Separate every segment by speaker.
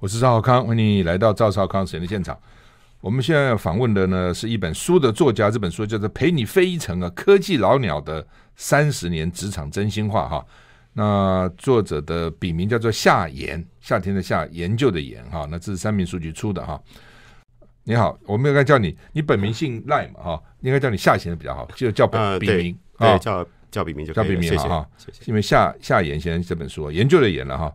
Speaker 1: 我是赵少康，欢迎你来到赵少康实验的现场。我们现在要访问的呢，是一本书的作家，这本书叫做《陪你飞一程》啊，科技老鸟的三十年职场真心话哈。那作者的笔名叫做夏言，夏天的夏，研究的研哈。那这是三民书局出的哈。你好，我们应该叫你，你本名姓赖嘛哈，应该叫你夏先生比较好，就叫本笔名对，
Speaker 2: 叫叫笔名就
Speaker 1: 叫笔名哈。因为夏夏言先生这本书研究的研了哈。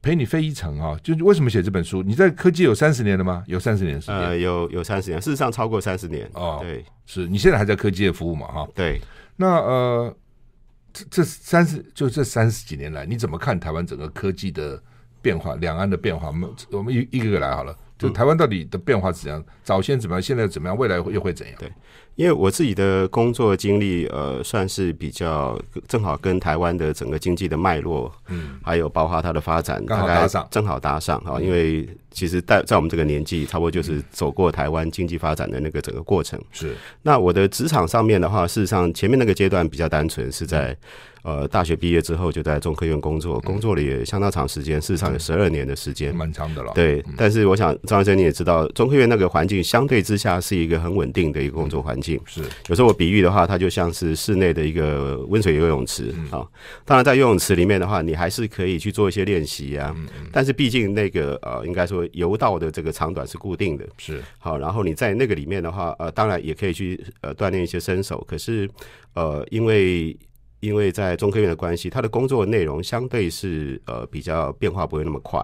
Speaker 1: 陪你飞一程啊，就是为什么写这本书？你在科技有三十年了吗？有三十年时间？
Speaker 2: 呃，有有三十年，事实上超过三十年
Speaker 1: 哦。
Speaker 2: 对，
Speaker 1: 是你现在还在科技业服务嘛？哈，
Speaker 2: 对。
Speaker 1: 那呃，这这三十就这三十几年来，你怎么看台湾整个科技的变化？两岸的变化？我们我们一一个个来好了。就台湾到底的变化是怎样？早先怎么样？现在怎么样？未来又会怎样？
Speaker 2: 对。因为我自己的工作经历，呃，算是比较正好跟台湾的整个经济的脉络，嗯，还有包括它的发展，
Speaker 1: 刚好搭上，
Speaker 2: 正好搭上啊。因为其实在在我们这个年纪，差不多就是走过台湾经济发展的那个整个过程。
Speaker 1: 是。
Speaker 2: 那我的职场上面的话，事实上前面那个阶段比较单纯，是在。呃，大学毕业之后就在中科院工作，工作了也相当长时间，事实上有十二年的时间，
Speaker 1: 蛮长的了。对，
Speaker 2: 但是我想张医生你也知道，中科院那个环境相对之下是一个很稳定的一个工作环境。是，有时候我比喻的话，它就像是室内的一个温水游泳池啊。当然，在游泳池里面的话，你还是可以去做一些练习啊。但是毕竟那个呃，应该说游道的这个长短是固定的。是，好，然后你在那个里面的话，呃，当然也可以去呃锻炼一些身手。可是呃，因为因为在中科院的关系，他的工作内容相对是呃比较变化不会那么快，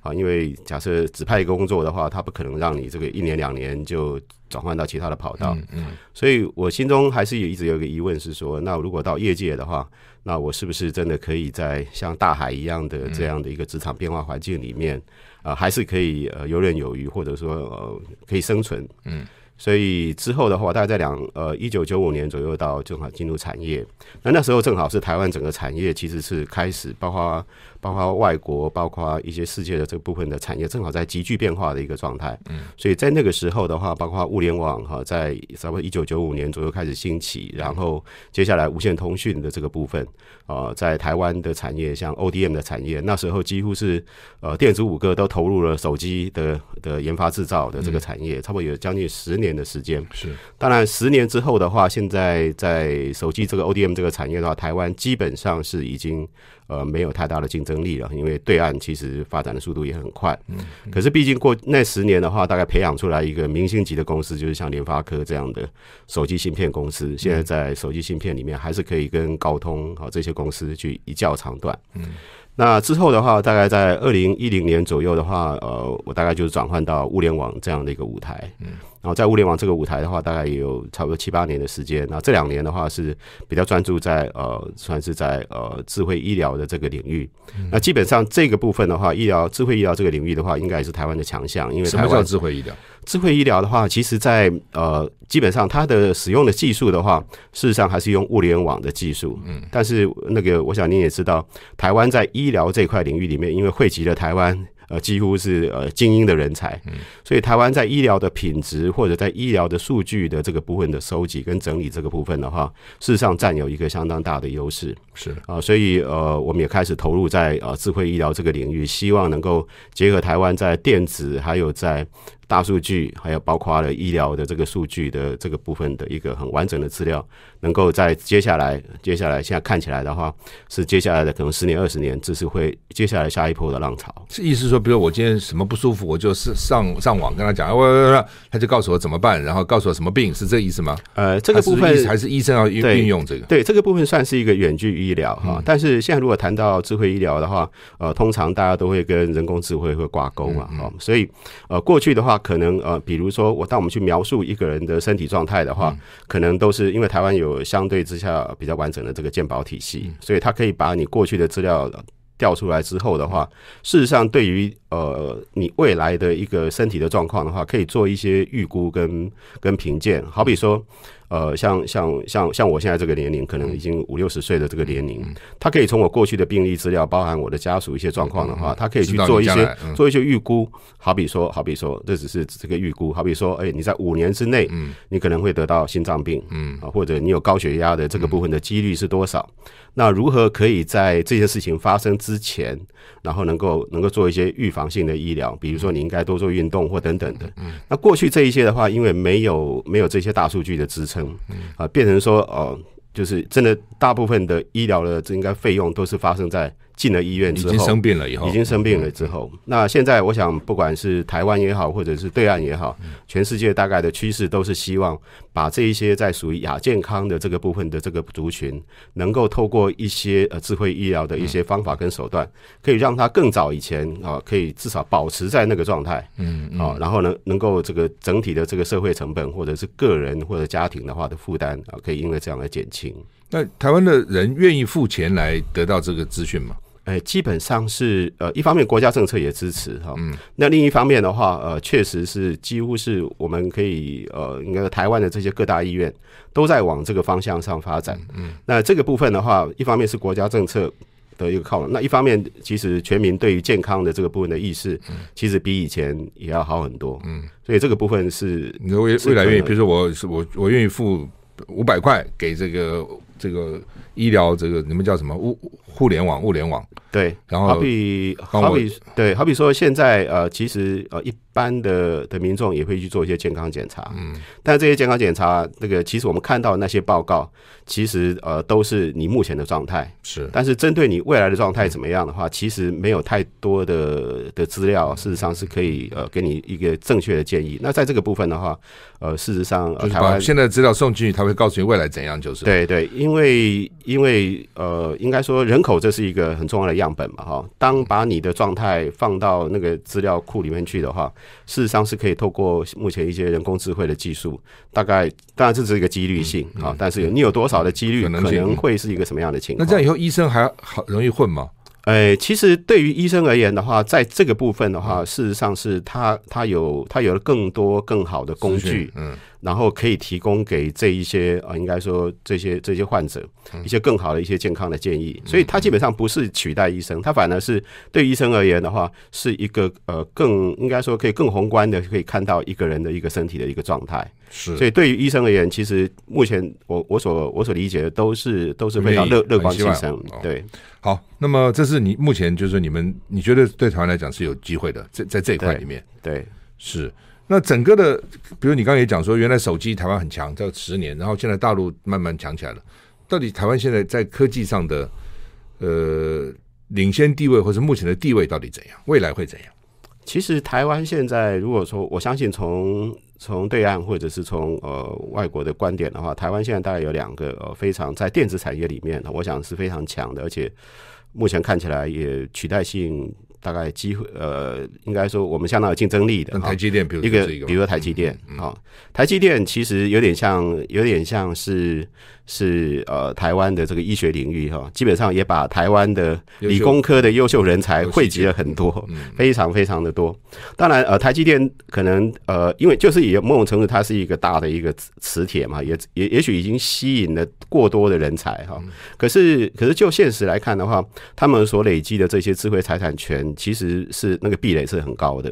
Speaker 2: 啊，因为假设指派一个工作的话，他不可能让你这个一年两年就转换到其他的跑道，嗯，所以我心中还是有一直有一个疑问是说，那如果到业界的话，那我是不是真的可以在像大海一样的这样的一个职场变化环境里面，啊，还是可以呃游刃有余，或者说呃可以生存，嗯。所以之后的话，大概在两呃一九九五年左右到正好进入产业，那那时候正好是台湾整个产业其实是开始，包括。包括外国，包括一些世界的这个部分的产业，正好在急剧变化的一个状态。嗯，所以在那个时候的话，包括物联网哈，在差不多一九九五年左右开始兴起，然后接下来无线通讯的这个部分啊，在台湾的产业，像 ODM 的产业，那时候几乎是呃电子五个都投入了手机的的研发制造的这个产业，差不多有将近十年的时间。是，当然十年之后的话，现在在手机这个 ODM 这个产业的话，台湾基本上是已经。呃，没有太大的竞争力了，因为对岸其实发展的速度也很快。嗯，可是毕竟过那十年的话，大概培养出来一个明星级的公司，就是像联发科这样的手机芯片公司。现在在手机芯片里面，还是可以跟高通啊这些公司去一较长短。嗯，那之后的话，大概在二零一零年左右的话，呃，我大概就是转换到物联网这样的一个舞台。嗯。然后在物联网这个舞台的话，大概也有差不多七八年的时间。那这两年的话是比较专注在呃，算是在呃智慧医疗的这个领域。嗯、那基本上这个部分的话，医疗智慧医疗这个领域的话，应该也是台湾的强项。因为台湾
Speaker 1: 什么叫智慧医疗？
Speaker 2: 智慧医疗的话，其实在呃，基本上它的使用的技术的话，事实上还是用物联网的技术。嗯，但是那个我想您也知道，台湾在医疗这块领域里面，因为汇集了台湾。呃，几乎是呃精英的人才，所以台湾在医疗的品质或者在医疗的数据的这个部分的收集跟整理这个部分的话，事实上占有一个相当大的优势。是啊，所以呃，我们也开始投入在呃智慧医疗这个领域，希望能够结合台湾在电子还有在。大数据，还有包括了医疗的这个数据的这个部分的一个很完整的资料，能够在接下来，接下来现在看起来的话，是接下来的可能十年、二十年，这是会接下来下一波的浪潮。
Speaker 1: 是意思说，比如我今天什么不舒服，我就是上上网跟他讲，我他就告诉我怎么办，然后告诉我什么病，是这个意思吗？
Speaker 2: 呃，这个部分
Speaker 1: 还是医生要运运用这个？
Speaker 2: 对，这个部分算是一个远距医疗哈。但是现在如果谈到智慧医疗的话，呃，通常大家都会跟人工智慧会挂钩嘛，哈、所以呃，过去的话。可能呃，比如说我当我们去描述一个人的身体状态的话，嗯、可能都是因为台湾有相对之下比较完整的这个健保体系，嗯、所以它可以把你过去的资料调出来之后的话，事实上对于呃你未来的一个身体的状况的话，可以做一些预估跟跟评鉴。好比说，呃，像像像像我现在这个年龄，可能已经五六十岁的这个年龄，他可以从我过去的病历资料，包含我的家属一些状况的话，他可以去做一些做一些预估。好比说，好比说，这只是这个预估。好比说，哎，你在五年之内，你可能会得到心脏病，嗯啊，或者你有高血压的这个部分的几率是多少？那如何可以在这件事情发生之前，然后能够能够做一些预防性的医疗？比如说，你应该多做运动或等等的。那过去这一些的话，因为没有没有这些大数据的支撑，啊，变成说哦，就是真的大部分的医疗的这应该费用都是发生在。进了医院之后，
Speaker 1: 已经生病了以后，
Speaker 2: 已经生病了之后，那现在我想，不管是台湾也好，或者是对岸也好，全世界大概的趋势都是希望把这一些在属于亚健康的这个部分的这个族群，能够透过一些呃智慧医疗的一些方法跟手段，可以让他更早以前啊，可以至少保持在那个状态，嗯，啊，然后呢，能够这个整体的这个社会成本或者是个人或者家庭的话的负担啊，可以因为这样来减轻。
Speaker 1: 那台湾的人愿意付钱来得到这个资讯吗？
Speaker 2: 哎，基本上是呃，一方面国家政策也支持哈，嗯，那另一方面的话，呃，确实是几乎是我们可以呃，应该台湾的这些各大医院都在往这个方向上发展，嗯，那这个部分的话，一方面是国家政策的一个靠拢，那一方面其实全民对于健康的这个部分的意识，其实比以前也要好很多，嗯，所以这个部分是
Speaker 1: 你未未来愿意，比如说我是我我愿意付五百块给这个这个医疗这个你们叫什么？物互联网物联网。
Speaker 2: 对，
Speaker 1: 然后
Speaker 2: 好比好比对，好比说现在呃，其实呃，一般的的民众也会去做一些健康检查，嗯，但这些健康检查，那个其实我们看到那些报告，其实呃都是你目前的状态。
Speaker 1: 是，
Speaker 2: 但是针对你未来的状态怎么样的话，其实没有太多的的资料，事实上是可以呃给你一个正确的建议。那在这个部分的话，呃，事实上
Speaker 1: 台湾现在资料送进去，他会告诉你未来怎样，就是。
Speaker 2: 对对，因为因为因为呃，应该说人口这是一个很重要的样本嘛，哈。当把你的状态放到那个资料库里面去的话，事实上是可以透过目前一些人工智慧的技术，大概当然这是一个几率性啊，但是你有多少的几率可能会是一个什么样的情况？
Speaker 1: 那这样以后医生还好容易混吗？
Speaker 2: 呃，其实对于医生而言的话，在这个部分的话，事实上是他他有他有了更多更好的工具，嗯。然后可以提供给这一些啊，应该说这些这些患者一些更好的一些健康的建议，所以它基本上不是取代医生，它反而是对医生而言的话，是一个呃更应该说可以更宏观的可以看到一个人的一个身体的一个状态。
Speaker 1: 是，
Speaker 2: 所以对于医生而言，其实目前我我所我所理解的都是都是非常乐乐观其成。对，
Speaker 1: 好，那么这是你目前就是你们你觉得对台湾来讲是有机会的，在在这一块里面，
Speaker 2: 对，
Speaker 1: 是。那整个的，比如你刚刚也讲说，原来手机台湾很强，这十年，然后现在大陆慢慢强起来了。到底台湾现在在科技上的呃领先地位，或是目前的地位到底怎样？未来会怎样？
Speaker 2: 其实台湾现在如果说，我相信从从对岸或者是从呃外国的观点的话，台湾现在大概有两个呃非常在电子产业里面，我想是非常强的，而且目前看起来也取代性。大概机会呃，应该说我们相当有竞争力的
Speaker 1: 台积电，比如
Speaker 2: 一个，比如说台积电啊，台积电其实有点像，有点像是。是呃，台湾的这个医学领域哈，基本上也把台湾的理工科的优秀人才汇集了很多，非常非常的多。当然呃，台积电可能呃，因为就是也某种程度它是一个大的一个磁铁嘛，也也也许已经吸引了过多的人才哈。可是可是就现实来看的话，他们所累积的这些智慧财产权，其实是那个壁垒是很高的。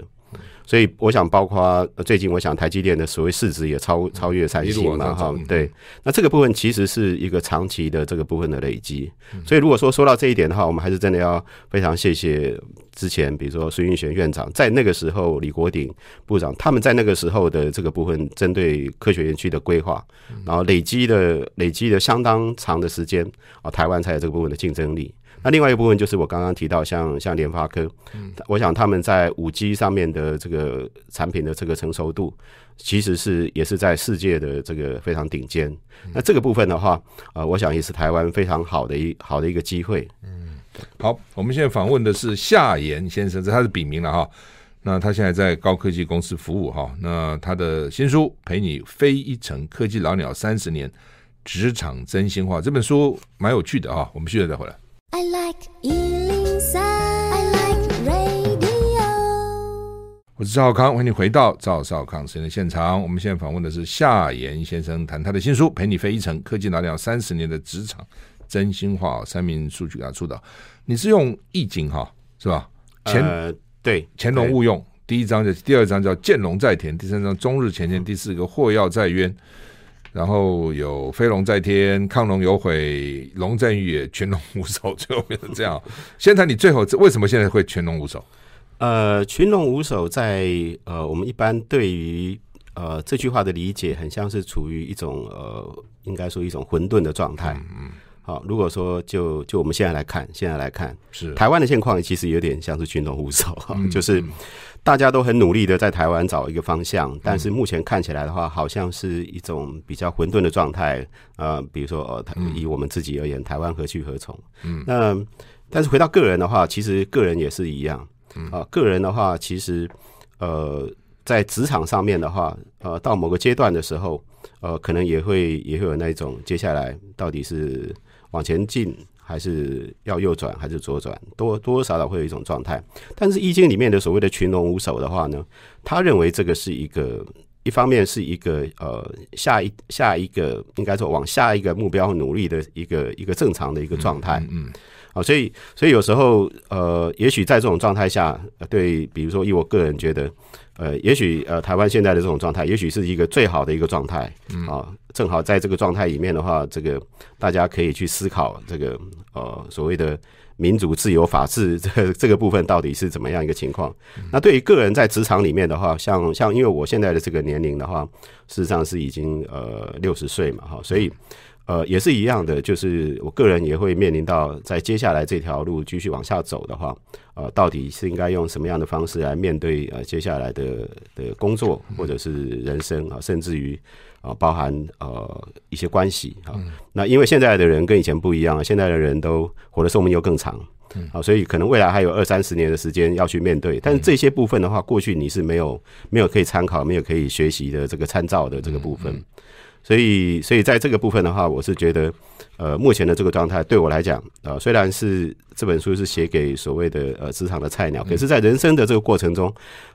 Speaker 2: 所以我想，包括最近，我想台积电的所谓市值也超超越三星嘛，哈，对。那这个部分其实是一个长期的这个部分的累积。所以如果说说到这一点的话，我们还是真的要非常谢谢之前，比如说孙运璇院长在那个时候，李国鼎部长他们在那个时候的这个部分针对科学园区的规划，然后累积的累积的相当长的时间啊，台湾才有这个部分的竞争力。那另外一个部分就是我刚刚提到像，像像联发科，嗯我想他们在五 G 上面的这个产品的这个成熟度，其实是也是在世界的这个非常顶尖。那这个部分的话，呃，我想也是台湾非常好的一好的一个机会。嗯，
Speaker 1: 好，我们现在访问的是夏言先生，这他是笔名了哈。那他现在在高科技公司服务哈。那他的新书《陪你飞一程科技老鸟三十年职场真心话》这本书蛮有趣的哈。我们现在再回来。I like 103, I like radio 我是赵少康，欢迎你回到赵少康时间的现场。我们现在访问的是夏言先生，谈他的新书《陪你飞一程：科技拿掉三十年的职场真心话》。三名数据给他出的，你是用易经哈，是吧？乾、
Speaker 2: 呃、对，
Speaker 1: 乾隆勿用。第一章叫第二章叫见龙在田，第三章终日干干，第四个祸要在渊，然后有飞龙在天，亢龙有悔，龙在玉也，群龙无首，最后变成这样。先谈你最后为什么现在会群龙无首？
Speaker 2: 呃，群龙无首在呃，我们一般对于呃这句话的理解，很像是处于一种呃，应该说一种混沌的状态。嗯，嗯，好，如果说就就我们现在来看，现在来看，是台湾的现况，其实有点像是群龙无首，嗯，就是大家都很努力的在台湾找一个方向，但是目前看起来的话，好像是一种比较混沌的状态。呃，比如说呃，以我们自己而言，台湾何去何从？嗯，那但是回到个人的话，其实个人也是一样。啊，个人的话，其实，呃，在职场上面的话，呃，到某个阶段的时候，呃，可能也会也会有那种接下来到底是往前进，还是要右转，还是左转，多多少少会有一种状态。但是《易经》里面的所谓的群龙无首的话呢，他认为这个是一个，一方面是一个呃下一下一个应该说往下一个目标努力的一个一个正常的一个状态。嗯。嗯好，所以，所以有时候，呃，也许在这种状态下，对，比如说，以我个人觉得，呃，也许，呃，台湾现在的这种状态，也许是一个最好的一个状态，啊，正好在这个状态里面的话，这个大家可以去思考这个，呃，所谓的民主、自由、法治这个这个部分到底是怎么样一个情况。那对于个人在职场里面的话，像像因为我现在的这个年龄的话，事实上是已经呃六十岁嘛，哈，所以。呃，也是一样的，就是我个人也会面临到，在接下来这条路继续往下走的话，呃，到底是应该用什么样的方式来面对呃接下来的的工作或者是人生啊，甚至于啊、呃，包含呃一些关系啊。那因为现在的人跟以前不一样，现在的人都活的寿命又更长，啊，所以可能未来还有二三十年的时间要去面对。但是这些部分的话，过去你是没有没有可以参考、没有可以学习的这个参照的这个部分。所以，所以在这个部分的话，我是觉得，呃，目前的这个状态对我来讲，呃，虽然是这本书是写给所谓的呃职场的菜鸟，可是，在人生的这个过程中，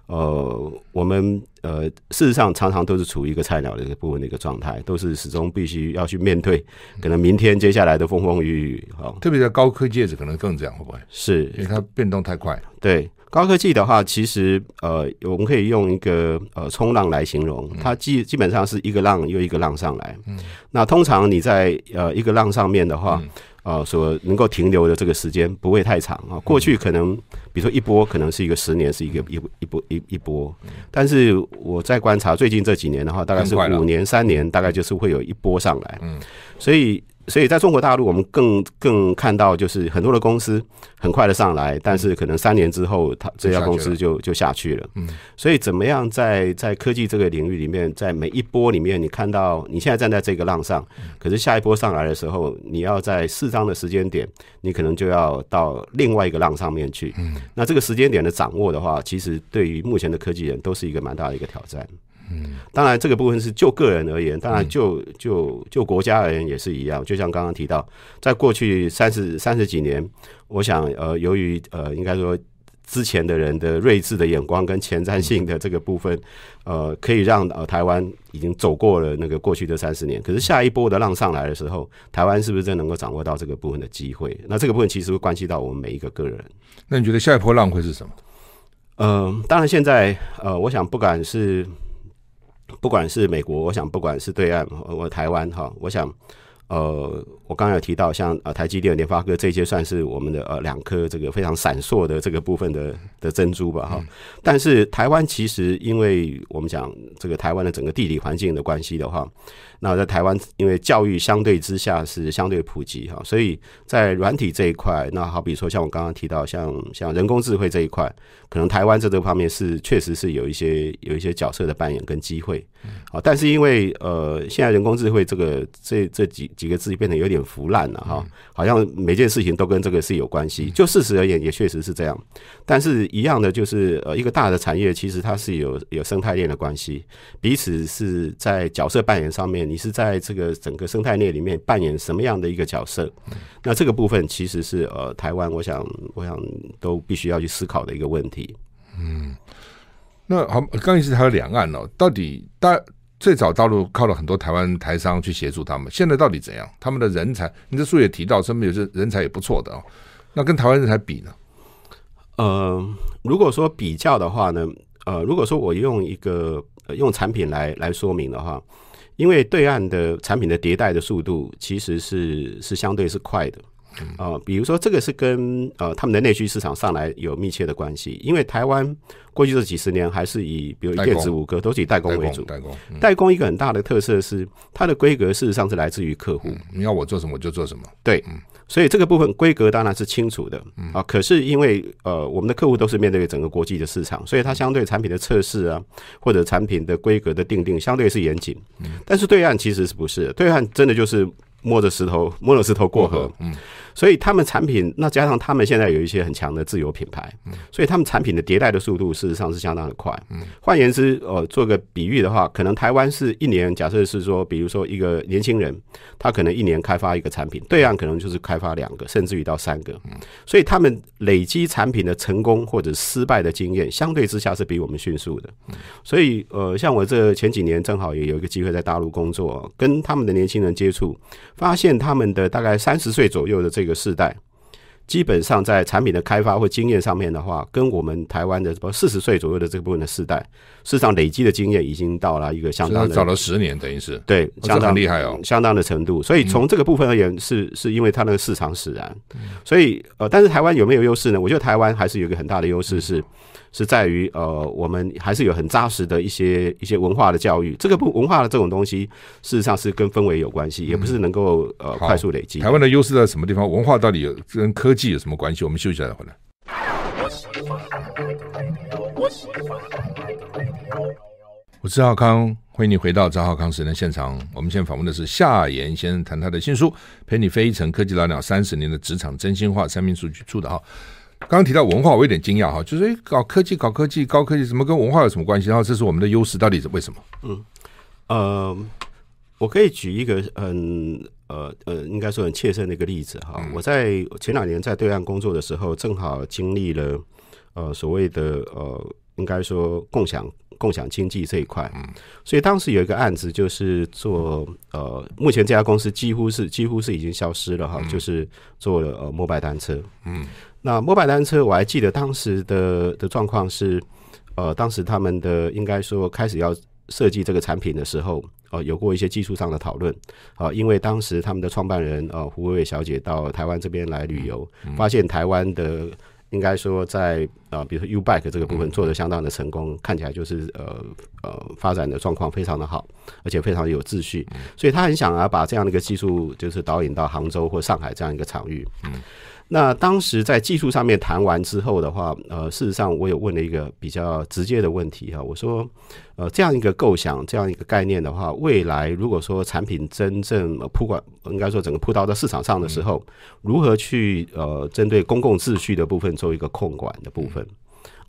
Speaker 2: 呃，我们呃事实上常常都是处于一个菜鸟的一个部分的一个状态，都是始终必须要去面对可能明天接下来的风风雨雨。好，
Speaker 1: 特别在高科技，可能更这样，会不会？
Speaker 2: 是
Speaker 1: 因为它变动太快。
Speaker 2: 对。高科技的话，其实呃，我们可以用一个呃冲浪来形容，它基基本上是一个浪又一个浪上来。嗯，那通常你在呃一个浪上面的话，呃，所能够停留的这个时间不会太长啊。过去可能比如说一波可能是一个十年，是一个一一波一一波，但是我在观察最近这几年的话，大概是五年三年，大概就是会有一波上来。嗯，所以。所以在中国大陆，我们更更看到就是很多的公司很快的上来，但是可能三年之后，它这家公司就就下去了。嗯，所以怎么样在在科技这个领域里面，在每一波里面，你看到你现在站在这个浪上，可是下一波上来的时候，你要在适当的时间点，你可能就要到另外一个浪上面去。嗯，那这个时间点的掌握的话，其实对于目前的科技人都是一个蛮大的一个挑战。嗯，当然，这个部分是就个人而言，当然就就就国家而言也是一样。就像刚刚提到，在过去三十三十几年，我想呃，由于呃，应该说之前的人的睿智的眼光跟前瞻性的这个部分，呃，可以让呃台湾已经走过了那个过去的三十年。可是下一波的浪上来的时候，台湾是不是真能够掌握到这个部分的机会？那这个部分其实会关系到我们每一个个人。
Speaker 1: 那你觉得下一波浪会是什么？
Speaker 2: 呃，当然现在呃，我想不管是。不管是美国，我想不管是对岸，我台湾哈，我想，呃，我刚刚有提到像呃台积电、联发科这些算是我们的呃两颗这个非常闪烁的这个部分的的珍珠吧哈。但是台湾其实因为我们讲这个台湾的整个地理环境的关系的话。那在台湾，因为教育相对之下是相对普及哈，所以在软体这一块，那好比说像我刚刚提到，像像人工智慧这一块，可能台湾在这个方面是确实是有一些有一些角色的扮演跟机会。好，但是因为呃，现在人工智慧这个这这几几个字变得有点腐烂了哈，好像每件事情都跟这个是有关系。就事实而言，也确实是这样。但是一样的就是呃，一个大的产业其实它是有有生态链的关系，彼此是在角色扮演上面。你是在这个整个生态链里面扮演什么样的一个角色？那这个部分其实是呃，台湾，我想，我想都必须要去思考的一个问题。
Speaker 1: 嗯，那好，刚才是还有两岸哦，到底大最早大陆靠了很多台湾台商去协助他们，现在到底怎样？他们的人才，你这书也提到，说明有些人才也不错的哦。那跟台湾人才比呢？
Speaker 2: 呃，如果说比较的话呢，呃，如果说我用一个、呃、用产品来来说明的话，因为对岸的产品的迭代的速度其实是是相对是快的。呃，比如说这个是跟呃他们的内需市场上来有密切的关系，因为台湾过去这几十年还是以比如电子五哥都是以代工为主，
Speaker 1: 代工，代工，嗯、
Speaker 2: 代工一个很大的特色是它的规格事实上是来自于客户，嗯，
Speaker 1: 你要我做什么我就做什么，
Speaker 2: 对，嗯，所以这个部分规格当然是清楚的，啊，可是因为呃我们的客户都是面对整个国际的市场，所以它相对产品的测试啊或者产品的规格的定定相对是严谨，但是对岸其实是不是？对岸真的就是摸着石头摸着石头过河，嗯。所以他们产品，那加上他们现在有一些很强的自有品牌，所以他们产品的迭代的速度事实上是相当的快。换言之，呃，做个比喻的话，可能台湾是一年，假设是说，比如说一个年轻人，他可能一年开发一个产品，对岸可能就是开发两个，甚至于到三个。所以他们累积产品的成功或者失败的经验，相对之下是比我们迅速的。所以，呃，像我这前几年正好也有一个机会在大陆工作，跟他们的年轻人接触，发现他们的大概三十岁左右的这。这个世代基本上在产品的开发或经验上面的话，跟我们台湾的什么四十岁左右的这个部分的世代，事实上累积的经验已经到了一个相当的，早了
Speaker 1: 十年，等于是
Speaker 2: 对，相当
Speaker 1: 厉害哦，
Speaker 2: 相当的程度。所以从这个部分而言，是是因为它那个市场使然。所以呃，但是台湾有没有优势呢？我觉得台湾还是有一个很大的优势是。是在于呃，我们还是有很扎实的一些一些文化的教育。这个不文化的这种东西，事实上是跟氛围有关系，也不是能够呃快速累积。
Speaker 1: 台湾的优势在什么地方？文化到底有跟科技有什么关系？我们休息一下再回来。我是赵少康，欢迎你回到张浩康时间现场。我们现在访问的是夏言先生，谈他的新书《陪你飞一程：科技老鸟三十年的职场真心话》，三民书局出的哈。刚刚提到文化，我有点惊讶哈，就是诶，搞科技、搞科技、高科技，怎么跟文化有什么关系？然后这是我们的优势，到底是为什么？
Speaker 2: 嗯，呃，我可以举一个很呃呃，应该说很切身的一个例子哈。嗯、我在前两年在对岸工作的时候，正好经历了呃所谓的呃，应该说共享共享经济这一块。嗯，所以当时有一个案子，就是做呃，目前这家公司几乎是几乎是已经消失了哈，嗯、就是做了呃摩拜单车。嗯。那摩拜单车，我还记得当时的的状况是，呃，当时他们的应该说开始要设计这个产品的时候，呃，有过一些技术上的讨论，啊、呃，因为当时他们的创办人呃胡伟伟小姐到台湾这边来旅游，发现台湾的应该说在呃，比如说 U Bike 这个部分做的相当的成功，看起来就是呃呃发展的状况非常的好，而且非常有秩序，所以他很想要把这样的一个技术就是导引到杭州或上海这样一个场域，嗯。那当时在技术上面谈完之后的话，呃，事实上我有问了一个比较直接的问题哈，我说，呃，这样一个构想，这样一个概念的话，未来如果说产品真正铺管，应该说整个铺到到市场上的时候，如何去呃针对公共秩序的部分做一个控管的部分？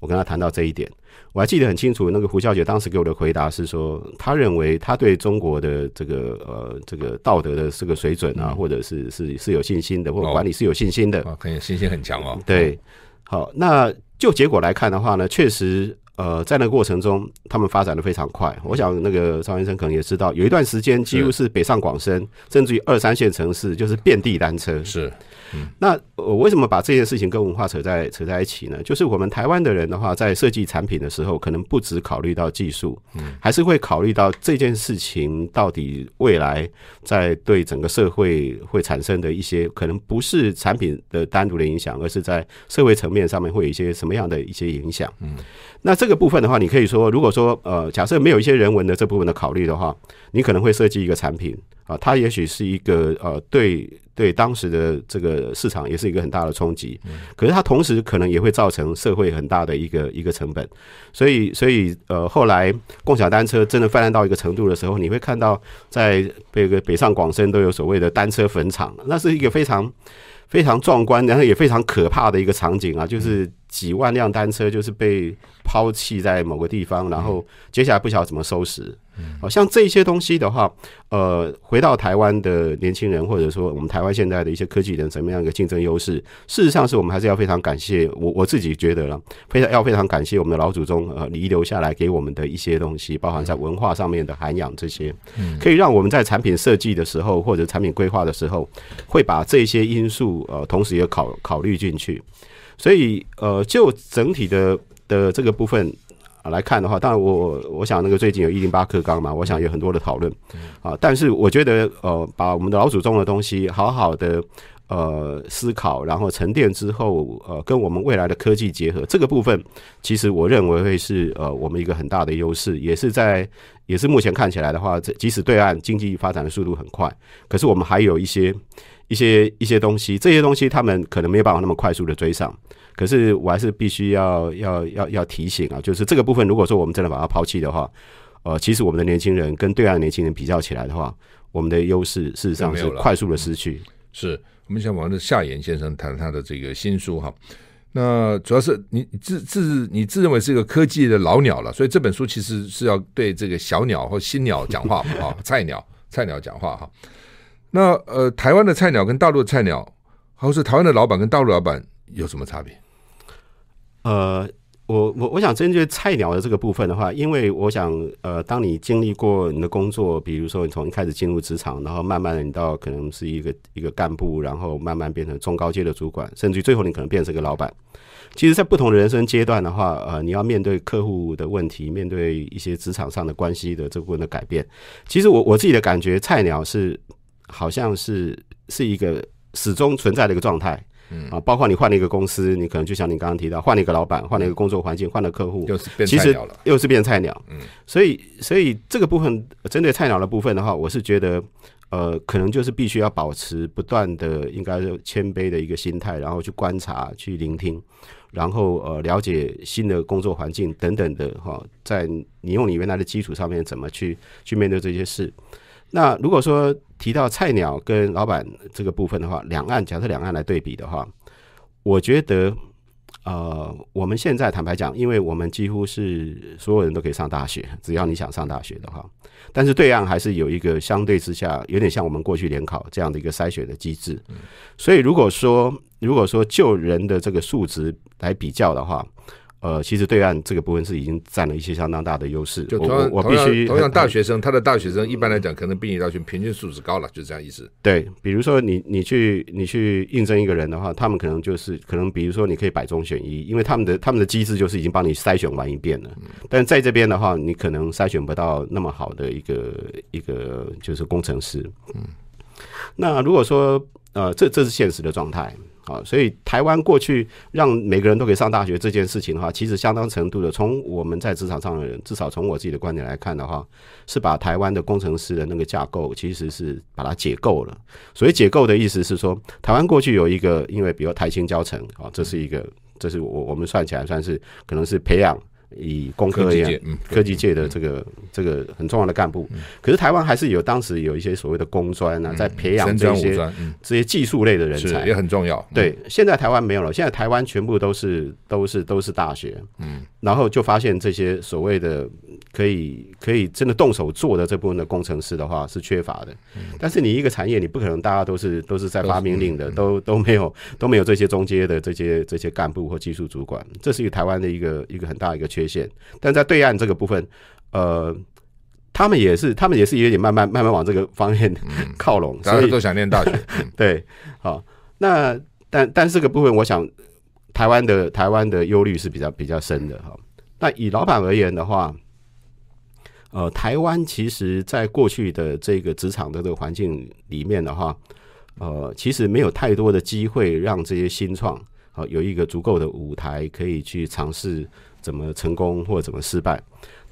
Speaker 2: 我跟他谈到这一点。我还记得很清楚，那个胡小姐当时给我的回答是说，她认为她对中国的这个呃这个道德的这个水准啊，或者是是是有信心的，或者管理是有信心的，
Speaker 1: 哦，可以信心很强哦。
Speaker 2: 对，好，那就结果来看的话呢，确实呃在那个过程中，他们发展的非常快。我想那个张先生可能也知道，有一段时间几乎是北上广深，甚至于二三线城市就是遍地单车。
Speaker 1: 是。嗯、
Speaker 2: 那我为什么把这件事情跟文化扯在扯在一起呢？就是我们台湾的人的话，在设计产品的时候，可能不只考虑到技术，嗯，还是会考虑到这件事情到底未来在对整个社会会产生的一些，可能不是产品的单独的影响，而是在社会层面上面会有一些什么样的一些影响。嗯，那这这个部分的话，你可以说，如果说呃，假设没有一些人文的这部分的考虑的话，你可能会设计一个产品。啊，它也许是一个呃，对对，当时的这个市场也是一个很大的冲击。可是它同时可能也会造成社会很大的一个一个成本。所以，所以呃，后来共享单车真的泛滥到一个程度的时候，你会看到在这个北上广深都有所谓的单车坟场，那是一个非常非常壮观，然后也非常可怕的一个场景啊，就是。几万辆单车就是被抛弃在某个地方，然后接下来不晓得怎么收拾。好像这些东西的话，呃，回到台湾的年轻人，或者说我们台湾现在的一些科技人，怎么样一个竞争优势？事实上，是我们还是要非常感谢我我自己觉得了，非常要非常感谢我们的老祖宗呃遗留下来给我们的一些东西，包含在文化上面的涵养，这些可以让我们在产品设计的时候或者产品规划的时候，会把这些因素呃同时也考考虑进去。所以呃，就整体的的这个部分。来看的话，当然我我想那个最近有一零八课纲嘛，我想有很多的讨论啊。但是我觉得呃，把我们的老祖宗的东西好好的呃思考，然后沉淀之后，呃，跟我们未来的科技结合，这个部分其实我认为会是呃我们一个很大的优势，也是在也是目前看起来的话，这即使对岸经济发展的速度很快，可是我们还有一些一些一些东西，这些东西他们可能没有办法那么快速的追上。可是我还是必须要要要要提醒啊，就是这个部分，如果说我们真的把它抛弃的话，呃，其实我们的年轻人跟对岸的年轻人比较起来的话，我们的优势事实上是快速的失去。
Speaker 1: 是我们想往的夏衍先生谈他的这个新书哈，那主要是你自自你自认为是一个科技的老鸟了，所以这本书其实是要对这个小鸟或新鸟讲话嘛哈，菜鸟菜鸟讲话哈。那呃，台湾的菜鸟跟大陆的菜鸟，或是台湾的老板跟大陆老板有什么差别？
Speaker 2: 呃，我我我想针对菜鸟的这个部分的话，因为我想，呃，当你经历过你的工作，比如说你从一开始进入职场，然后慢慢的你到可能是一个一个干部，然后慢慢变成中高阶的主管，甚至最后你可能变成一个老板。其实，在不同的人生阶段的话，呃，你要面对客户的问题，面对一些职场上的关系的这部分的改变。其实我我自己的感觉，菜鸟是好像是是一个始终存在的一个状态。嗯啊，包括你换了一个公司，你可能就像你刚刚提到，换了一个老板，换了一个工作环境，换了客户，
Speaker 1: 又是变菜鸟了，
Speaker 2: 其实又是变菜鸟。嗯，所以所以这个部分针对菜鸟的部分的话，我是觉得，呃，可能就是必须要保持不断的，应该是谦卑的一个心态，然后去观察、去聆听，然后呃了解新的工作环境等等的哈，在你用你原来的基础上面怎么去去面对这些事。那如果说提到菜鸟跟老板这个部分的话，两岸假设两岸来对比的话，我觉得，呃，我们现在坦白讲，因为我们几乎是所有人都可以上大学，只要你想上大学的话，但是对岸还是有一个相对之下有点像我们过去联考这样的一个筛选的机制，所以如果说如果说就人的这个数值来比较的话。呃，其实对岸这个部分是已经占了一些相当大的优势。
Speaker 1: 就同样，我必须同样大学生，他的大学生一般来讲，可能比你大学平均素质高了，就这样意思。
Speaker 2: 对，比如说你你去你去应征一个人的话，他们可能就是可能，比如说你可以百中选一，因为他们的他们的机制就是已经帮你筛选完一遍了。但在这边的话，你可能筛选不到那么好的一个一个就是工程师。嗯，那如果说呃，这这是现实的状态。啊，所以台湾过去让每个人都可以上大学这件事情的话，其实相当程度的，从我们在职场上的人，至少从我自己的观点来看的话，是把台湾的工程师的那个架构，其实是把它解构了。所以解构的意思是说，台湾过去有一个，因为比如台青教程啊，这是一个，这是我我们算起来算是可能是培养。以工科一样，科技界的这个这个很重要的干部，可是台湾还是有当时有一些所谓的工专啊，在培养这些这些技术类的人才，
Speaker 1: 也很重要。
Speaker 2: 对，现在台湾没有了，现在台湾全部都是都是都是大学，嗯，然后就发现这些所谓的可以可以真的动手做的这部分的工程师的话是缺乏的。但是你一个产业，你不可能大家都是都是在发命令的，都都没有都没有这些中阶的这些这些干部或技术主管，这是一个台湾的一个一个很大一个缺陷，但在对岸这个部分，呃，他们也是，他们也是有点慢慢慢慢往这个方面靠拢，
Speaker 1: 大家都想念大学。
Speaker 2: 对，好，那但但这个部分，我想台湾的台湾的忧虑是比较比较深的哈。那以老板而言的话，呃，台湾其实在过去的这个职场的这个环境里面的话，呃，其实没有太多的机会让这些新创啊有一个足够的舞台可以去尝试。怎么成功或者怎么失败？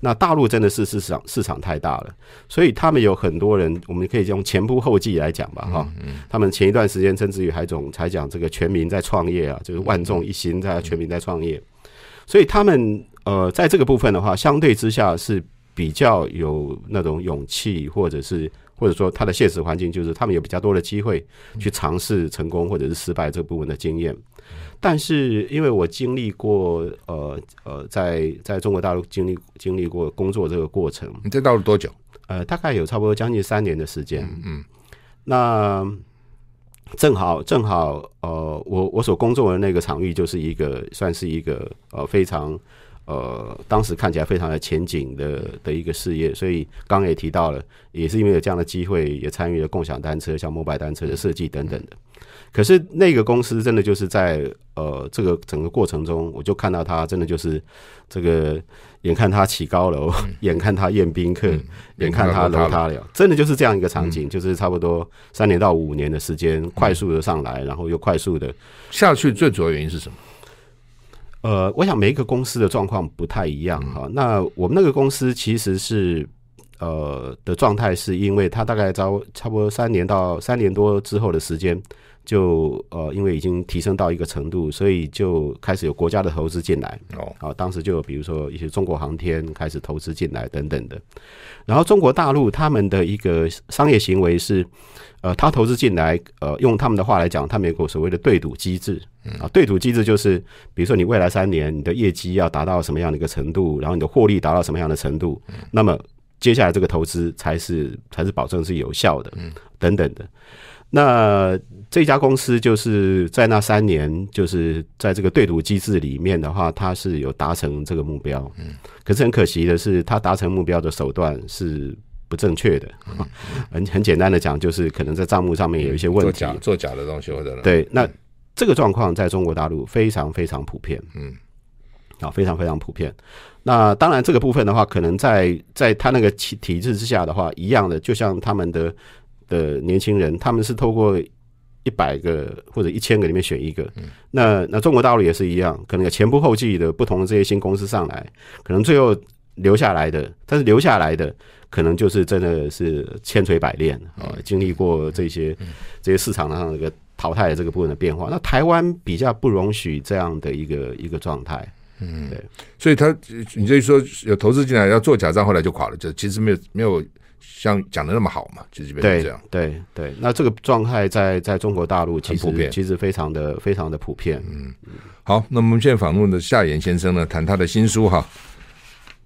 Speaker 2: 那大陆真的是市场市场太大了，所以他们有很多人，我们可以用前仆后继来讲吧，哈。他们前一段时间甚至于还总才讲这个全民在创业啊，就是万众一心在全民在创业，所以他们呃在这个部分的话，相对之下是比较有那种勇气或者是或者说他的现实环境就是他们有比较多的机会去尝试成功或者是失败这部分的经验。但是因为我经历过呃呃，在在中国大陆经历经历过工作这个过程，
Speaker 1: 你在大陆多久？
Speaker 2: 呃，大概有差不多将近三年的时间。
Speaker 1: 嗯，嗯，
Speaker 2: 那正好正好呃，我我所工作的那个场域就是一个算是一个呃非常呃当时看起来非常的前景的的一个事业，所以刚刚也提到了，也是因为有这样的机会，也参与了共享单车、像摩拜单车的设计等等的。可是那个公司真的就是在呃这个整个过程中，我就看到他真的就是这个眼看他起高楼，嗯、眼看他宴宾客，嗯、眼看他楼塌了，真的就是这样一个场景，嗯、就是差不多三年到五年的时间，快速的上来，然后又快速的
Speaker 1: 下去。最主要原因是什么？
Speaker 2: 呃，我想每一个公司的状况不太一样哈。那我们那个公司其实是呃的状态，是因为它大概招差不多三年到三年多之后的时间。就呃，因为已经提升到一个程度，所以就开始有国家的投资进来哦。啊，当时就有比如说一些中国航天开始投资进来等等的。然后中国大陆他们的一个商业行为是，呃，他投资进来，呃，用他们的话来讲，他们有个所谓的对赌机制啊。对赌机制就是，比如说你未来三年你的业绩要达到什么样的一个程度，然后你的获利达到什么样的程度，那么接下来这个投资才是才是保证是有效的，等等的。那这家公司就是在那三年，就是在这个对赌机制里面的话，它是有达成这个目标。嗯，可是很可惜的是，它达成目标的手段是不正确的。很很简单的讲，就是可能在账目上面有一些问题，做
Speaker 1: 假做假的东西或者
Speaker 2: 对。那这个状况在中国大陆非常非常普遍。嗯，啊，非常非常普遍。那当然，这个部分的话，可能在在他那个体体制之下的话，一样的，就像他们的。的年轻人，他们是透过一百个或者一千个里面选一个。嗯、那那中国大陆也是一样，可能有前仆后继的不同的这些新公司上来，可能最后留下来的，但是留下来的可能就是真的是千锤百炼啊，嗯、经历过这些、嗯、这些市场上的一个淘汰的这个部分的变化。那台湾比较不容许这样的一个一个状态。嗯，对，
Speaker 1: 所以他你就说有投资进来要做假账，后来就垮了，就其实没有没有。像讲的那么好嘛，就基本上这样。
Speaker 2: 对对对，那这个状态在在中国大陆其实其实非常的非常的普遍。嗯，
Speaker 1: 好，那我们现在访问的夏研先生呢，谈他的新书哈，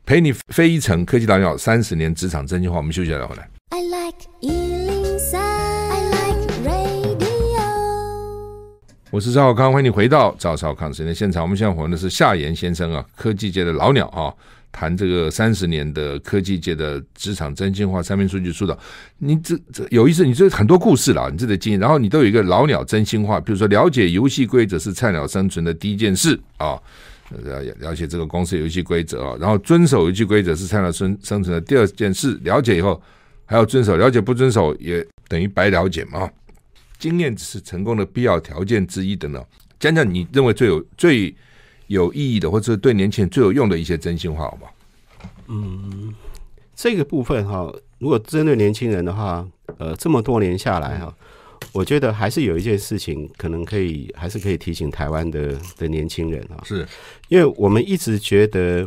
Speaker 1: 陪你飞一程科技大鸟三十年职场真心话。我们休息一下回来。I like 103, I like radio。我是赵少康，欢迎你回到赵少康时间的现场。我们现在访问的是夏言先生啊，科技界的老鸟哈。谈这个三十年的科技界的职场真心话，三篇书籍书的，你这这有意思，你这很多故事啦，你这得经验，然后你都有一个老鸟真心话，比如说了解游戏规则是菜鸟生存的第一件事啊，了了解这个公司游戏规则啊，然后遵守游戏规则是菜鸟生生存的第二件事，了解以后还要遵守，了解不遵守也等于白了解嘛，经验只是成功的必要条件之一等等，讲讲你认为最有最。有意义的，或者对年轻人最有用的一些真心话，好不好？
Speaker 2: 嗯，这个部分哈，如果针对年轻人的话，呃，这么多年下来哈，我觉得还是有一件事情，可能可以，还是可以提醒台湾的的年轻人啊，
Speaker 1: 是
Speaker 2: 因为我们一直觉得，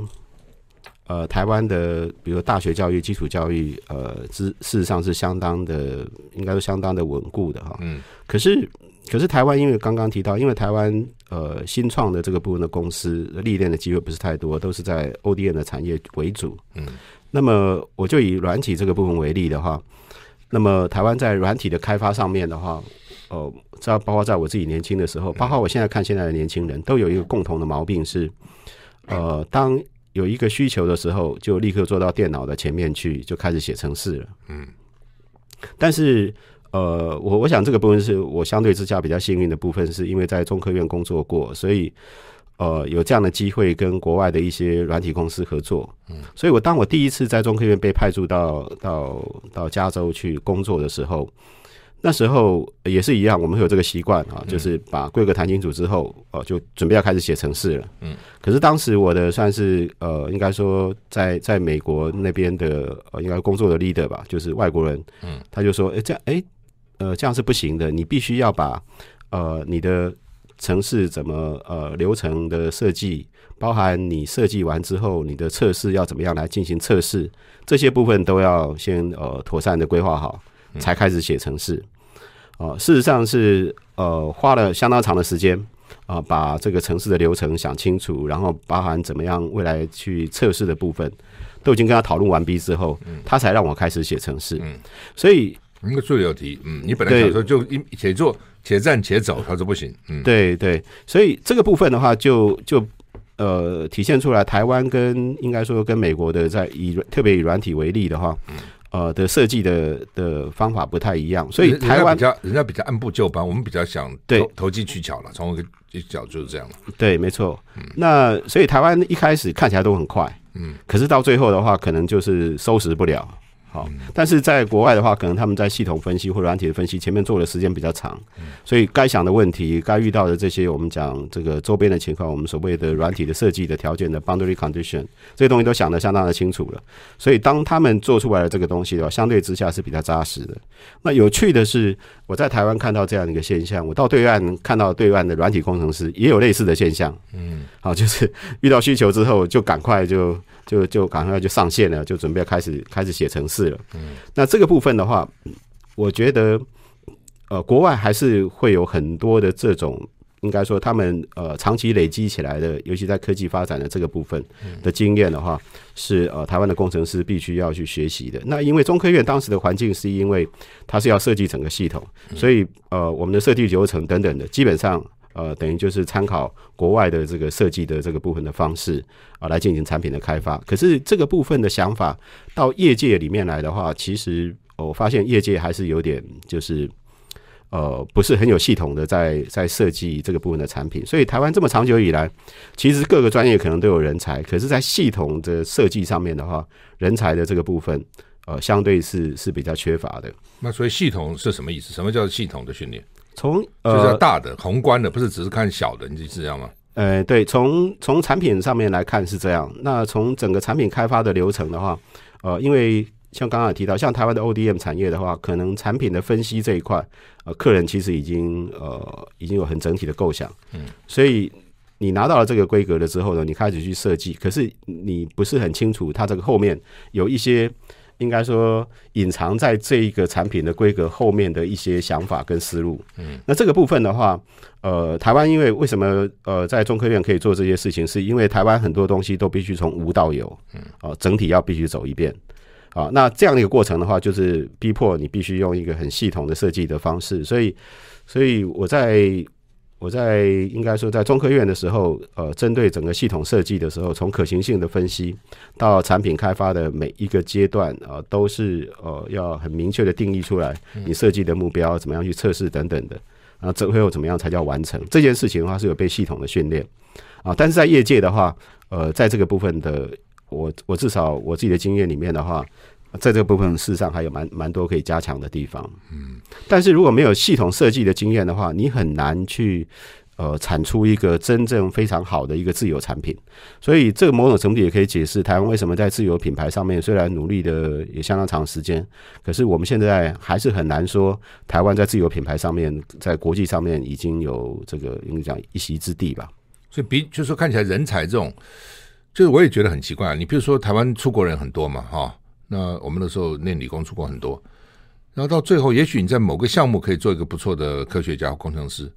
Speaker 2: 呃，台湾的比如大学教育、基础教育，呃，事事实上是相当的，应该说相当的稳固的哈。嗯，可是。可是台湾，因为刚刚提到，因为台湾呃新创的这个部分的公司历练的机会不是太多，都是在 O D N 的产业为主。嗯，那么我就以软体这个部分为例的话，那么台湾在软体的开发上面的话，呃，这包括在我自己年轻的时候，包括我现在看现在的年轻人都有一个共同的毛病是，呃，当有一个需求的时候，就立刻坐到电脑的前面去，就开始写程式了。嗯，但是。呃，我我想这个部分是我相对之下比较幸运的部分，是因为在中科院工作过，所以呃有这样的机会跟国外的一些软体公司合作。嗯，所以我当我第一次在中科院被派驻到到到加州去工作的时候，那时候也是一样，我们会有这个习惯啊，就是把规格谈清楚之后，呃，就准备要开始写程式了。嗯，可是当时我的算是呃，应该说在在美国那边的呃，应该工作的 leader 吧，就是外国人。嗯，他就说，哎，这样，哎。呃，这样是不行的。你必须要把呃你的程式怎么呃流程的设计，包含你设计完之后你的测试要怎么样来进行测试，这些部分都要先呃妥善的规划好。才开始写程式。哦，事实上是呃花了相当长的时间啊，把这个城市的流程想清楚，然后包含怎么样未来去测试的部分，都已经跟他讨论完毕之后，他才让我开始写城市。嗯，所以
Speaker 1: 那个助理有提，嗯，你本来想说就一且做且战且走，他说不行。嗯，
Speaker 2: 对对，所以这个部分的话就，就就。呃，体现出来台湾跟应该说跟美国的在以特别以软体为例的话，呃的设计的的方法不太一样，所以台湾
Speaker 1: 比较人家比较按部就班，我们比较想投投机取巧了，从一个一角就是这样。
Speaker 2: 对，没错。那所以台湾一开始看起来都很快，嗯，可是到最后的话，可能就是收拾不了。好，但是在国外的话，可能他们在系统分析或软体的分析前面做的时间比较长，所以该想的问题、该遇到的这些我们讲这个周边的情况，我们所谓的软体的设计的条件的 boundary condition 这些东西都想得相当的清楚了。所以当他们做出来的这个东西的话，相对之下是比较扎实的。那有趣的是，我在台湾看到这样的一个现象，我到对岸看到对岸的软体工程师也有类似的现象。嗯，好，就是遇到需求之后就赶快就。就就赶快就上线了，就准备开始开始写程式了。嗯，那这个部分的话，我觉得呃，国外还是会有很多的这种，应该说他们呃长期累积起来的，尤其在科技发展的这个部分的经验的话，是呃台湾的工程师必须要去学习的。那因为中科院当时的环境是因为它是要设计整个系统，所以呃我们的设计流程等等的基本上。呃，等于就是参考国外的这个设计的这个部分的方式啊，来进行产品的开发。可是这个部分的想法到业界里面来的话，其实我发现业界还是有点就是呃，不是很有系统的在在设计这个部分的产品。所以台湾这么长久以来，其实各个专业可能都有人才，可是，在系统的设计上面的话，人才的这个部分呃，相对是是比较缺乏的。
Speaker 1: 那所以系统是什么意思？什么叫系统的训练？
Speaker 2: 从
Speaker 1: 呃，就是大的宏观的，不是只是看小的，你是这样吗？
Speaker 2: 呃，对，从从产品上面来看是这样。那从整个产品开发的流程的话，呃，因为像刚刚也提到，像台湾的 ODM 产业的话，可能产品的分析这一块，呃，客人其实已经呃已经有很整体的构想，嗯，所以你拿到了这个规格了之后呢，你开始去设计，可是你不是很清楚它这个后面有一些。应该说，隐藏在这一个产品的规格后面的一些想法跟思路。嗯，那这个部分的话，呃，台湾因为为什么呃在中科院可以做这些事情，是因为台湾很多东西都必须从无到有，嗯，哦，整体要必须走一遍。啊，那这样的一个过程的话，就是逼迫你必须用一个很系统的设计的方式。所以，所以我在。我在应该说，在中科院的时候，呃，针对整个系统设计的时候，从可行性的分析到产品开发的每一个阶段，啊、呃，都是呃要很明确的定义出来，你设计的目标怎么样去测试等等的，然后最后怎么样才叫完成这件事情的话，是有被系统的训练啊。但是在业界的话，呃，在这个部分的，我我至少我自己的经验里面的话。在这个部分，事实上还有蛮蛮多可以加强的地方。嗯，但是如果没有系统设计的经验的话，你很难去呃产出一个真正非常好的一个自有产品。所以，这个某种程度也可以解释台湾为什么在自有品牌上面虽然努力的也相当长时间，可是我们现在还是很难说台湾在自有品牌上面在国际上面已经有这个应该讲一席之地吧。
Speaker 1: 所以，比就是说看起来人才这种，就是我也觉得很奇怪。你比如说台湾出国人很多嘛，哈。那我们那时候念理工出过很多，然后到最后，也许你在某个项目可以做一个不错的科学家或工程师，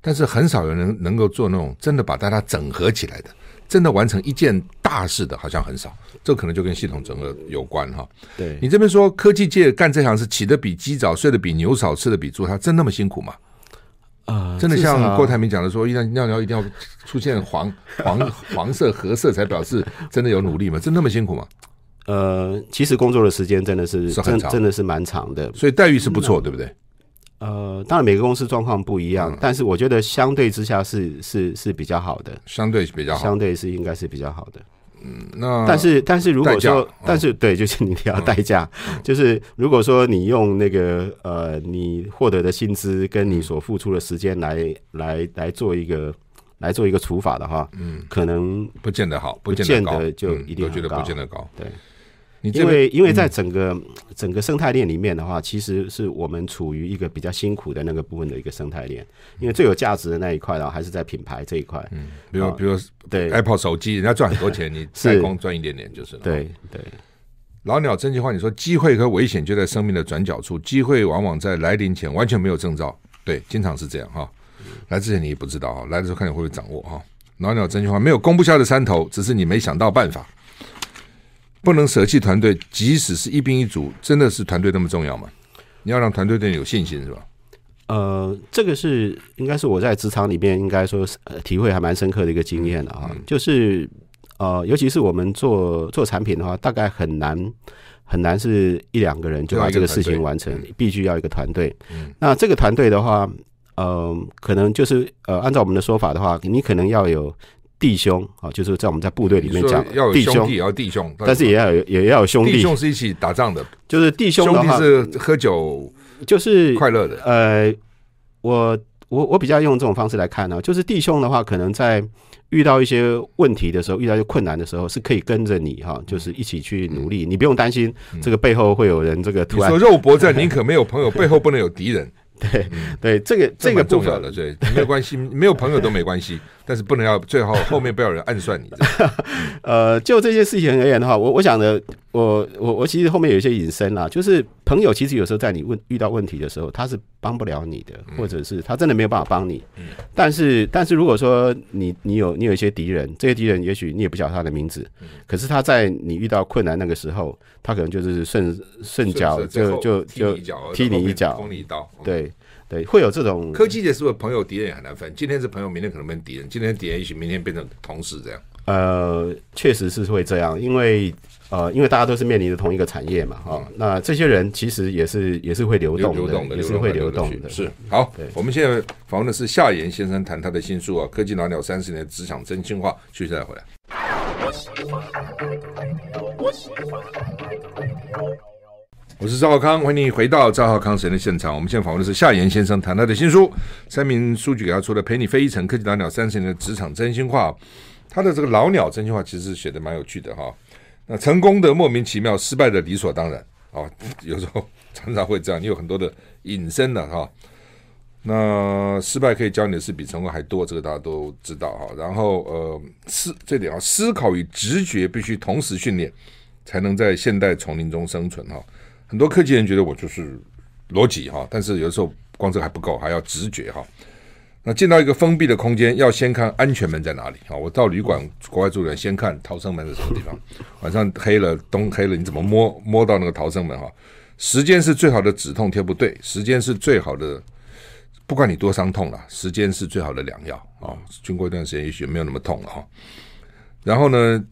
Speaker 1: 但是很少有人能够做那种真的把大家整合起来的，真的完成一件大事的，好像很少。这可能就跟系统整合有关哈。
Speaker 2: 对，
Speaker 1: 你这边说科技界干这行是起得比鸡早，睡得比牛少，吃得比猪，他真那么辛苦吗？啊，真的像郭台铭讲的说，一定尿尿一定要出现黄黄黄色褐色才表示真的有努力吗？真那么辛苦吗？
Speaker 2: 呃，其实工作的时间真的是，
Speaker 1: 是，
Speaker 2: 真真的是蛮长的，
Speaker 1: 所以待遇是不错，对不对？
Speaker 2: 呃，当然每个公司状况不一样，嗯，但是我觉得相对之下是是是比较好的，
Speaker 1: 相对是比较好，
Speaker 2: 相对是应该是比较好的。
Speaker 1: 嗯，那
Speaker 2: 但是但是如果说，但是对，就是你要代价，嗯，就是如果说你用那个呃，你获得的薪资跟你所付出的时间来来来做一个。来做一个除法的话，嗯，可能
Speaker 1: 不见得好，
Speaker 2: 不见得就一定
Speaker 1: 觉得不见得高。
Speaker 2: 对，因为因为在整个整个生态链里面的话，其实是我们处于一个比较辛苦的那个部分的一个生态链。因为最有价值的那一块呢，还是在品牌这一块。嗯，
Speaker 1: 比如比如对 Apple 手机，人家赚很多钱，你 代工赚一点点就是了。
Speaker 2: 对对。
Speaker 1: 老鸟真心话，你说机会和危险就在生命的转角处，机会往往在来临前完全没有征兆。对，经常是这样哈。来之前你也不知道哈，来的时候看你会不会掌握哈。老鸟真心话，没有攻不下的山头，只是你没想到办法。不能舍弃团队，即使是一兵一卒，真的是团队那么重要吗？你要让团队对你有信心，是吧？
Speaker 2: 呃，这个是应该是我在职场里面应该说呃体会还蛮深刻的一个经验的啊，嗯、就是呃，尤其是我们做做产品的话，大概很难很难是一两个人就把这个事情完成，必须要一个团队。嗯、那这个团队的话，呃，可能就是呃，按照我们的说法的话，你可能要有。弟兄啊，就是在我们在部队里面讲，
Speaker 1: 要有兄弟，要弟兄，
Speaker 2: 但是也要有也要有兄弟。
Speaker 1: 弟兄是一起打仗的，
Speaker 2: 就是弟兄的话，
Speaker 1: 兄弟是喝酒，
Speaker 2: 就是
Speaker 1: 快乐的。
Speaker 2: 呃，我我我比较用这种方式来看呢，就是弟兄的话，可能在遇到一些问题的时候，遇到一些困难的时候，是可以跟着你哈，就是一起去努力，你不用担心这个背后会有人这个突然。
Speaker 1: 说肉搏战宁可没有朋友，背后不能有敌人。
Speaker 2: 对对，这个这个
Speaker 1: 重要的，对，没有关系，没有朋友都没关系，但是不能要最后后面不要有人暗算你。
Speaker 2: 呃，就这些事情而言的话，我我想的，我我我其实后面有一些引申啦，就是朋友其实有时候在你问遇到问题的时候，他是帮不了你的，或者是他真的没有办法帮你。但是但是如果说你你有你有一些敌人，这些敌人也许你也不晓得他的名字，可是他在你遇到困难那个时候，他可能就是顺顺脚就就就踢你一脚，
Speaker 1: 捅你一刀，
Speaker 2: 对。对，会有这种
Speaker 1: 科技界是不是朋友敌人也很难分？今天是朋友，明天可能变敌人；今天敌人也许明天变成同事，这样。
Speaker 2: 呃，确实是会这样，因为呃，因为大家都是面临着同一个产业嘛，哈、那这些人其实也是也是会流动的，流动的也是会流动的。
Speaker 1: 是好，我们现在访问的是夏言先生，谈他的新书啊，《科技老鸟三十年职场真心话》，继续再回来。我是赵浩康，欢迎你回到赵浩康时间的现场。我们现在访问的是夏言先生，谈他的新书，三名数据给他出的《陪你飞一程：科技老鸟三十年的职场真心话》。他的这个老鸟真心话其实写的蛮有趣的哈。那成功的莫名其妙，失败的理所当然啊，有时候常常会这样。你有很多的隐身的哈。那失败可以教你的事比成功还多，这个大家都知道哈。然后呃，思这点啊，思考与直觉必须同时训练，才能在现代丛林中生存哈。很多科技人觉得我就是逻辑哈，但是有的时候光这还不够，还要直觉哈。那进到一个封闭的空间，要先看安全门在哪里啊？我到旅馆国外住人先看逃生门是什么地方。晚上黑了，灯黑了，你怎么摸摸到那个逃生门哈？时间是最好的止痛贴不，对，时间是最好的，不管你多伤痛了，时间是最好的良药啊。经过一段时间，也许没有那么痛了哈。然后呢，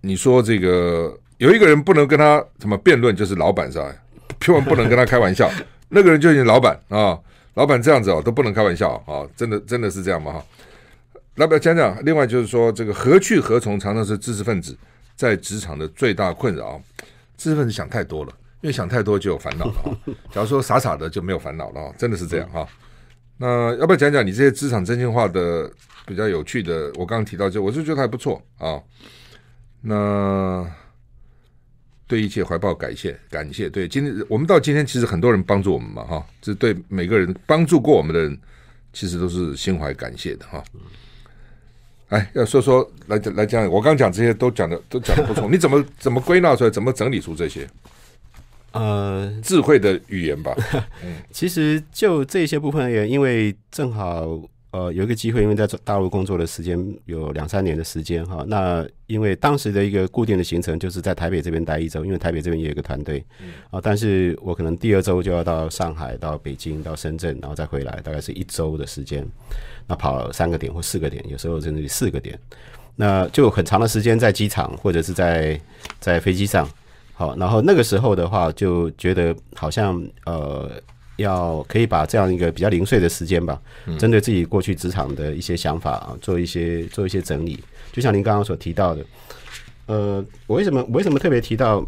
Speaker 1: 你说这个。有一个人不能跟他怎么辩论，就是老板是吧？千万不能跟他开玩笑。那个人就是你老板啊，老板这样子哦都不能开玩笑啊，真的真的是这样吗？哈，来不要讲讲。另外就是说，这个何去何从，常常是知识分子在职场的最大困扰。知识分子想太多了，因为想太多就有烦恼了哈。假如说傻傻的就没有烦恼了哈，真的是这样哈。那要不要讲讲你这些职场真心话的比较有趣的？我刚刚提到就我就觉得还不错啊。那。对一切怀抱感谢，感谢。对，今天我们到今天，其实很多人帮助我们嘛，哈，这对每个人帮助过我们的人，其实都是心怀感谢的，哈。哎，要说说来来讲，我刚讲这些都讲的都讲的不错，你怎么怎么归纳出来，怎么整理出这些？呃，智慧的语言吧。
Speaker 2: 嗯，其实就这些部分而言，因为正好。呃，有一个机会，因为在大陆工作的时间有两三年的时间哈。那因为当时的一个固定的行程就是在台北这边待一周，因为台北这边也有一个团队啊。但是我可能第二周就要到上海、到北京、到深圳，然后再回来，大概是一周的时间。那跑三个点或四个点，有时候甚至于四个点，那就很长的时间在机场或者是在在飞机上。好，然后那个时候的话，就觉得好像呃。要可以把这样一个比较零碎的时间吧，针对自己过去职场的一些想法啊，做一些做一些整理。就像您刚刚所提到的，呃，我为什么我为什么特别提到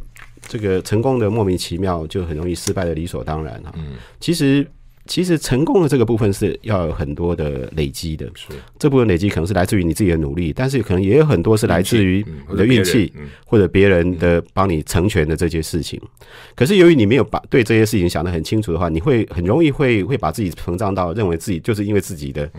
Speaker 2: 这个成功的莫名其妙，就很容易失败的理所当然啊？嗯，其实。其实成功的这个部分是要有很多的累积的，是。这部分累积可能是来自于你自己的努力，但是可能也有很多是来自于你的运气，或者别人的帮你成全的这些事情。可是由于你没有把对这些事情想得很清楚的话，你会很容易会会把自己膨胀到认为自己就是因为自己的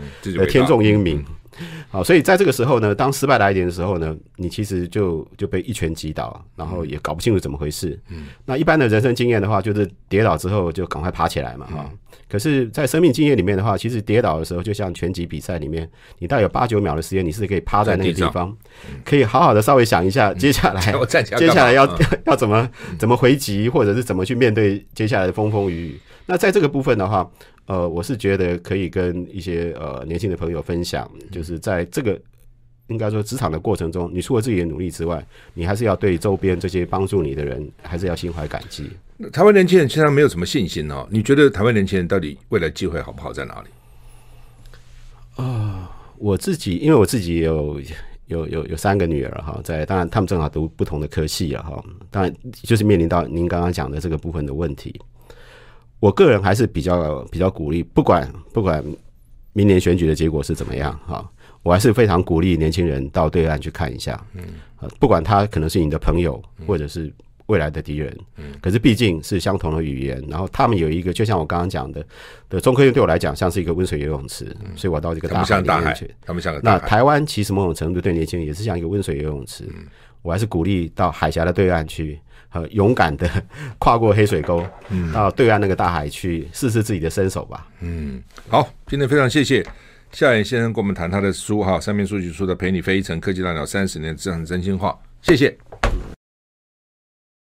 Speaker 2: 天纵英明，好，所以在这个时候呢，当失败来临的时候呢，你其实就就被一拳击倒，然后也搞不清楚怎么回事。嗯，那一般的人生经验的话，就是跌倒之后就赶快爬起来嘛，哈、嗯。可是，在生命经验里面的话，其实跌倒的时候，就像拳击比赛里面，你大概有八九秒的时间，你是可以趴在那个地方，可以好好的稍微想一下，接下来，接下来要 要怎么怎么回击，或者是怎么去面对接下来的风风雨雨。那在这个部分的话，呃，我是觉得可以跟一些呃年轻的朋友分享，就是在这个应该说职场的过程中，你除了自己的努力之外，你还是要对周边这些帮助你的人，还是要心怀感激。
Speaker 1: 台湾年轻人其实没有什么信心哦。你觉得台湾年轻人到底未来机会好不好在哪里？
Speaker 2: 啊、呃，我自己因为我自己有有有有三个女儿哈，在当然他们正好读不同的科系啊哈，当然就是面临到您刚刚讲的这个部分的问题。我个人还是比较比较鼓励，不管不管明年选举的结果是怎么样哈，我还是非常鼓励年轻人到对岸去看一下，嗯，不管他可能是你的朋友或者是。未来的敌人，嗯，可是毕竟是相同的语言，然后他们有一个，就像我刚刚讲的，的中科院对我来讲像是一个温水游泳池，嗯，所以我到这个大海里面去，
Speaker 1: 他们像大海。
Speaker 2: 那台湾其实某种程度对年轻人也是像一个温水游泳池，嗯，我还是鼓励到海峡的对岸去，和勇敢的跨过黑水沟，嗯，到对岸那个大海去试试自己的身手吧。
Speaker 1: 嗯，好，今天非常谢谢夏衍先生跟我们谈他的书哈，三面数据出的《陪你飞一程科技大脑三十年职场真心话》，谢谢。